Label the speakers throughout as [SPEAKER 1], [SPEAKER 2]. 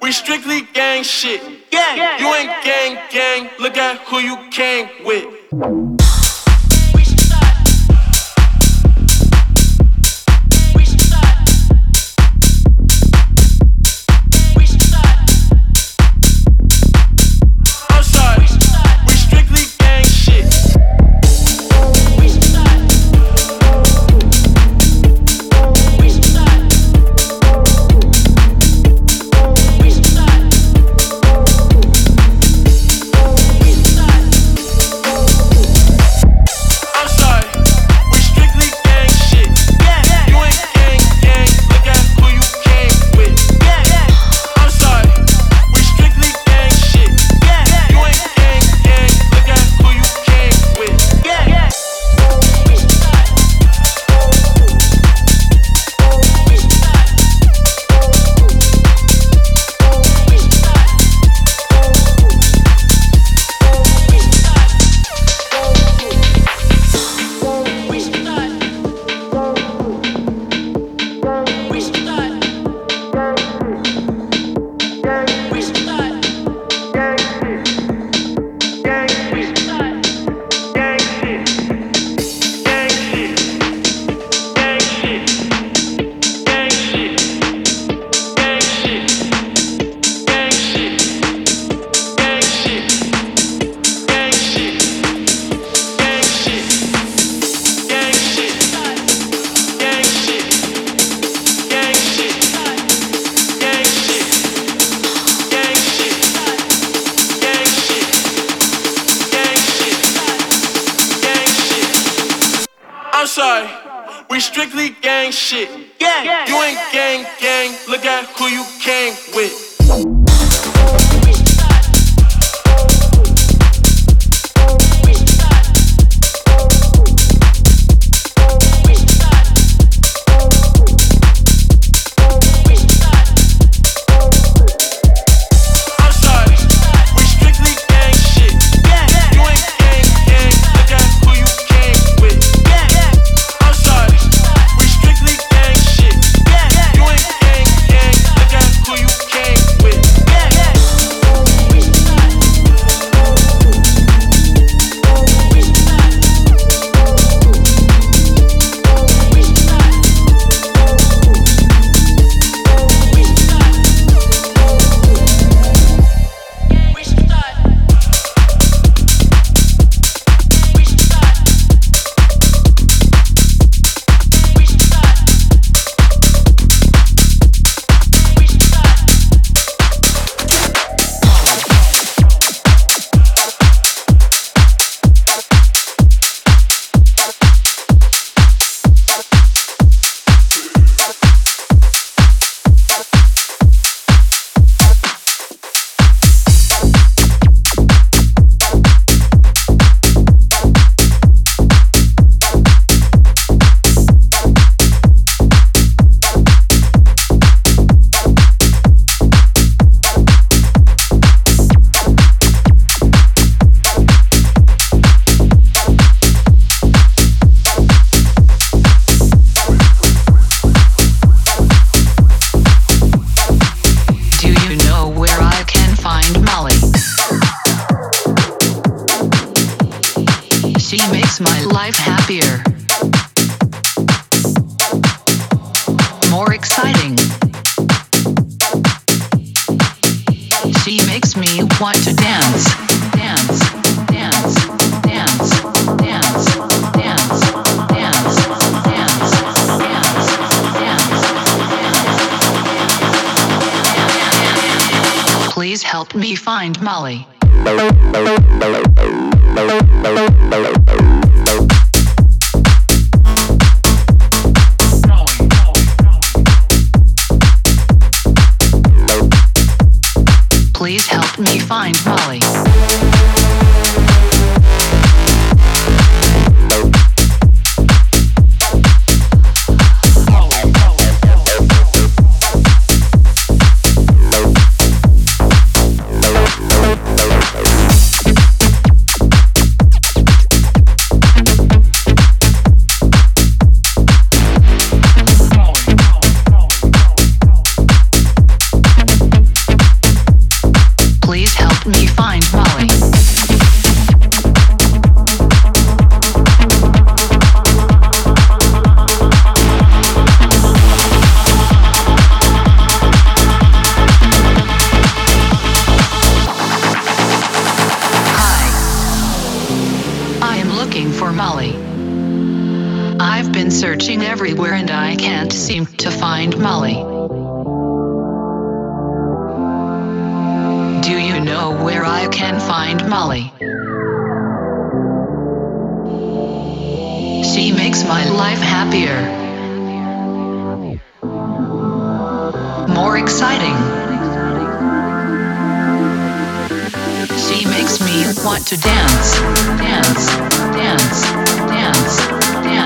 [SPEAKER 1] We strictly gang shit.
[SPEAKER 2] Gang.
[SPEAKER 1] You ain't gang gang. Look at who you came with. shit. Gang, you ain't gang, gang.
[SPEAKER 2] Look at who you everywhere and I can't seem to find Molly. Do you know where I can find Molly? She makes my life happier, more exciting. She makes me want to dance, dance, dance.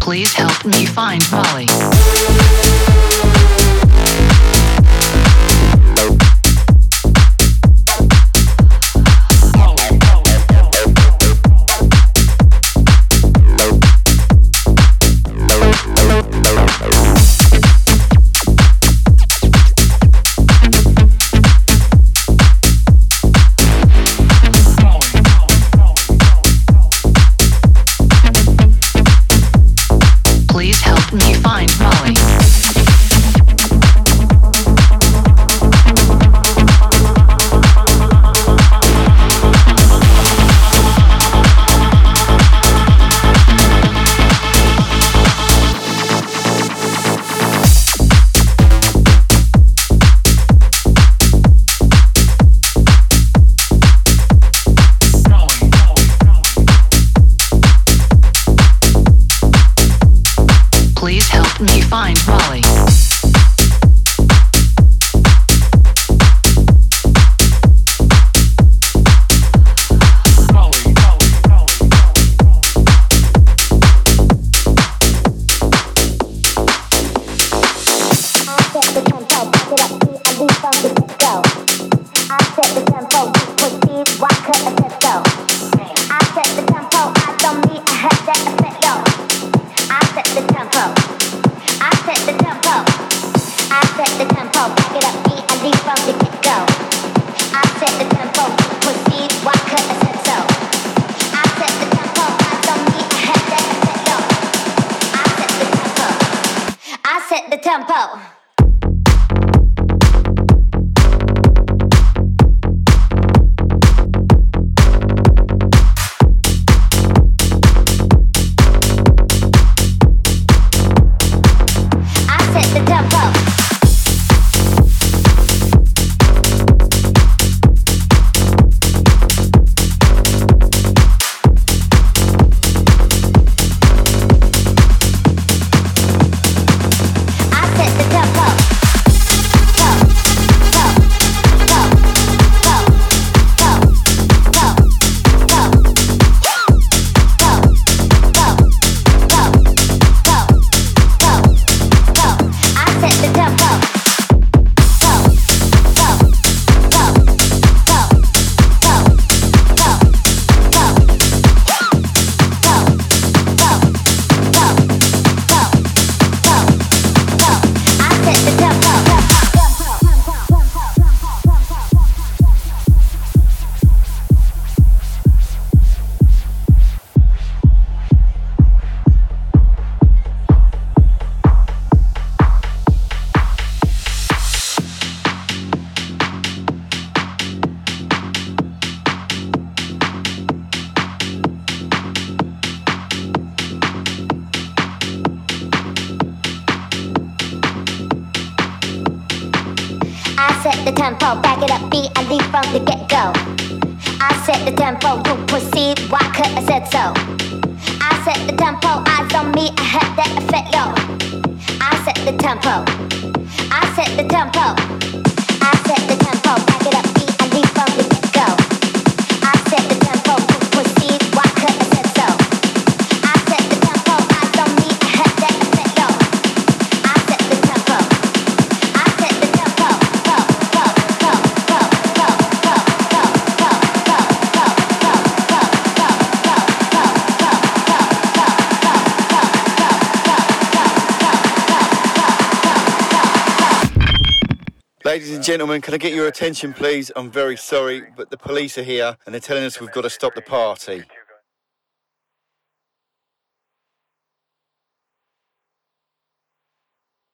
[SPEAKER 2] Please help me find me find my
[SPEAKER 3] go. set the tempo, back it up, beat and leave from the get go. I set the tempo, you proceed, why could I said so? I set the tempo, eyes on me, I had that effect, yo. I set the tempo, I set the tempo.
[SPEAKER 4] Ladies and gentlemen, can I get your attention, please? I'm very sorry, but the police are here and they're telling us we've got to stop the party.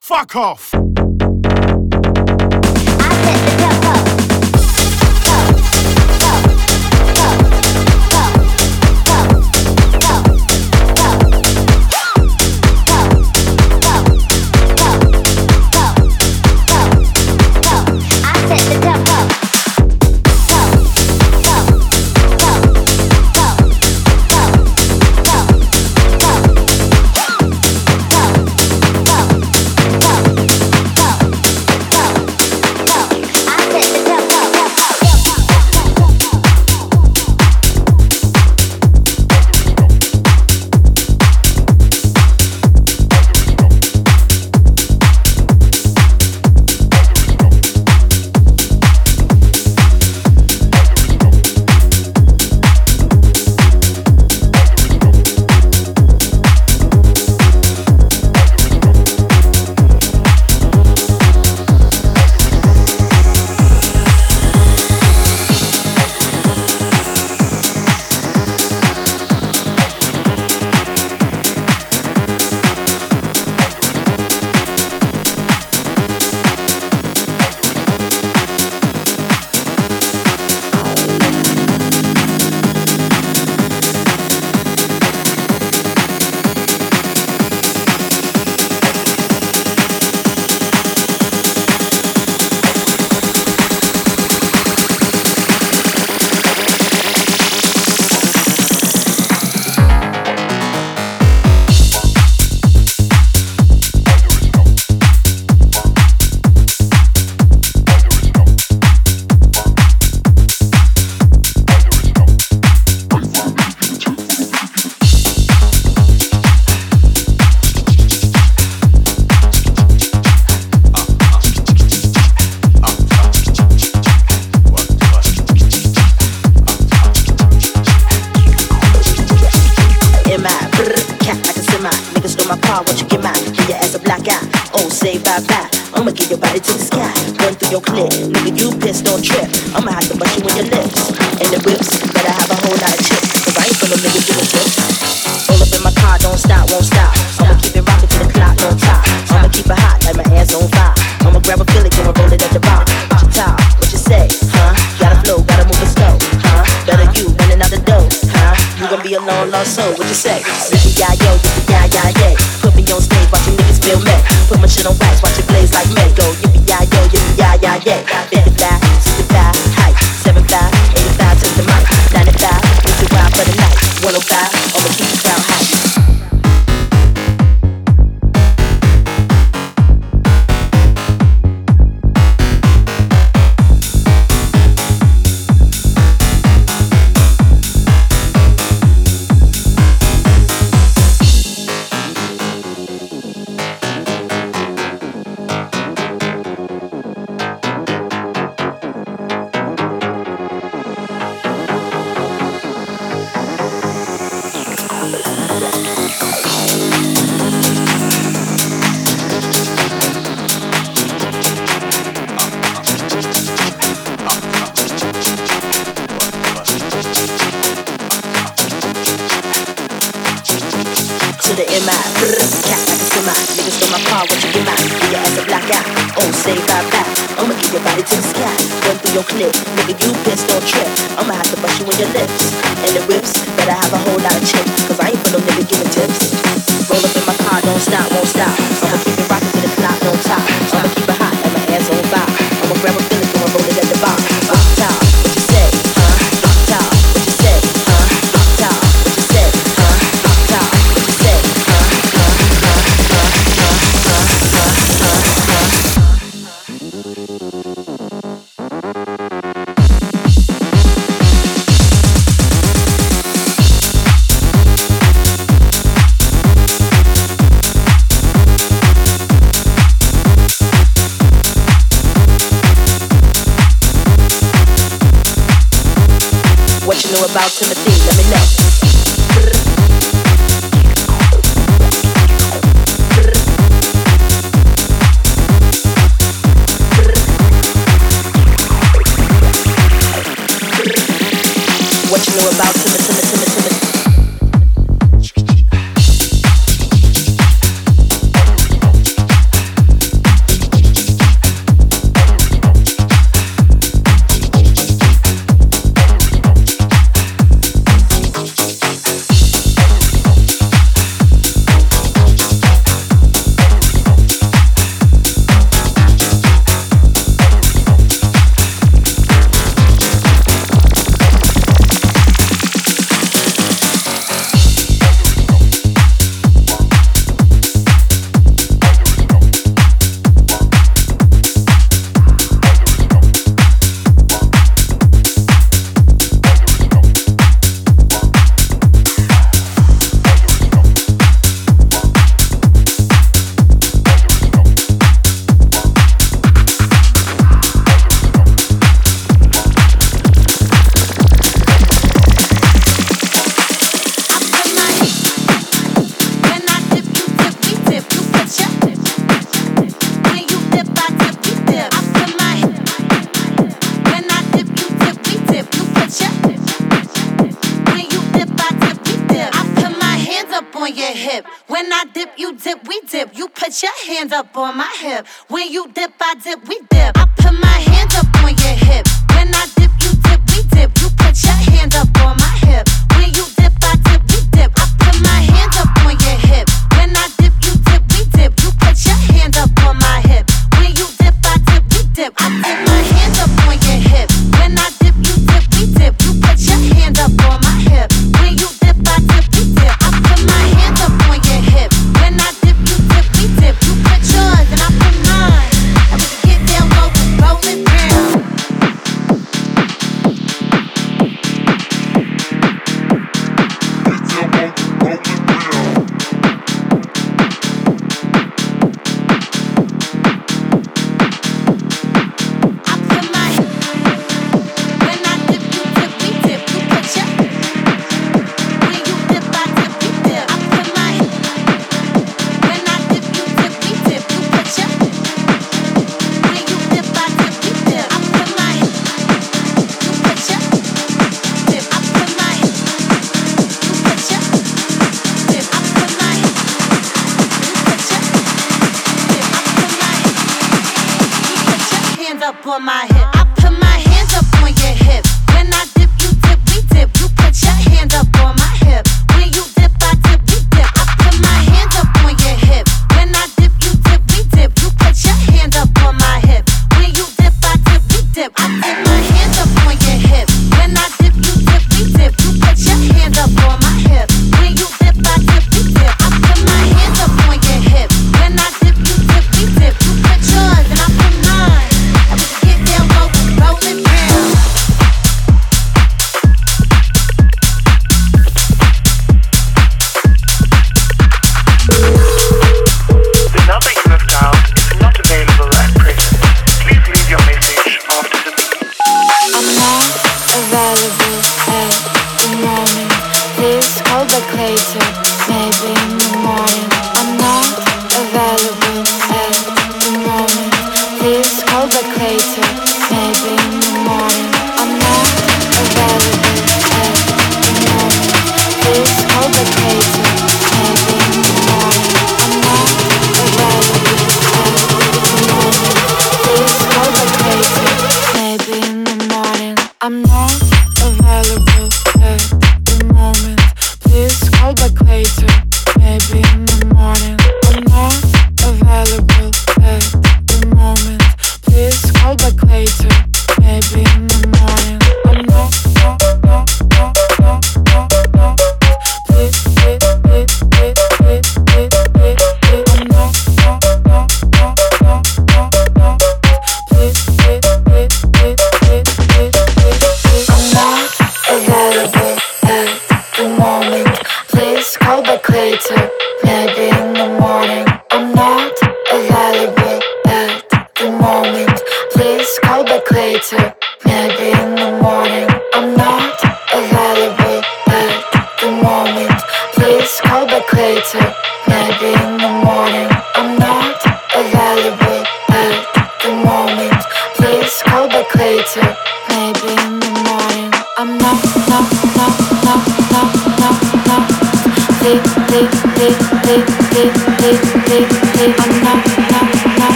[SPEAKER 5] Fuck off!
[SPEAKER 6] we dip. You put your hands up on my hip. When you dip, I dip, we dip. I put my hands up on your hip. When I dip, you dip, we dip. You put your hands up on my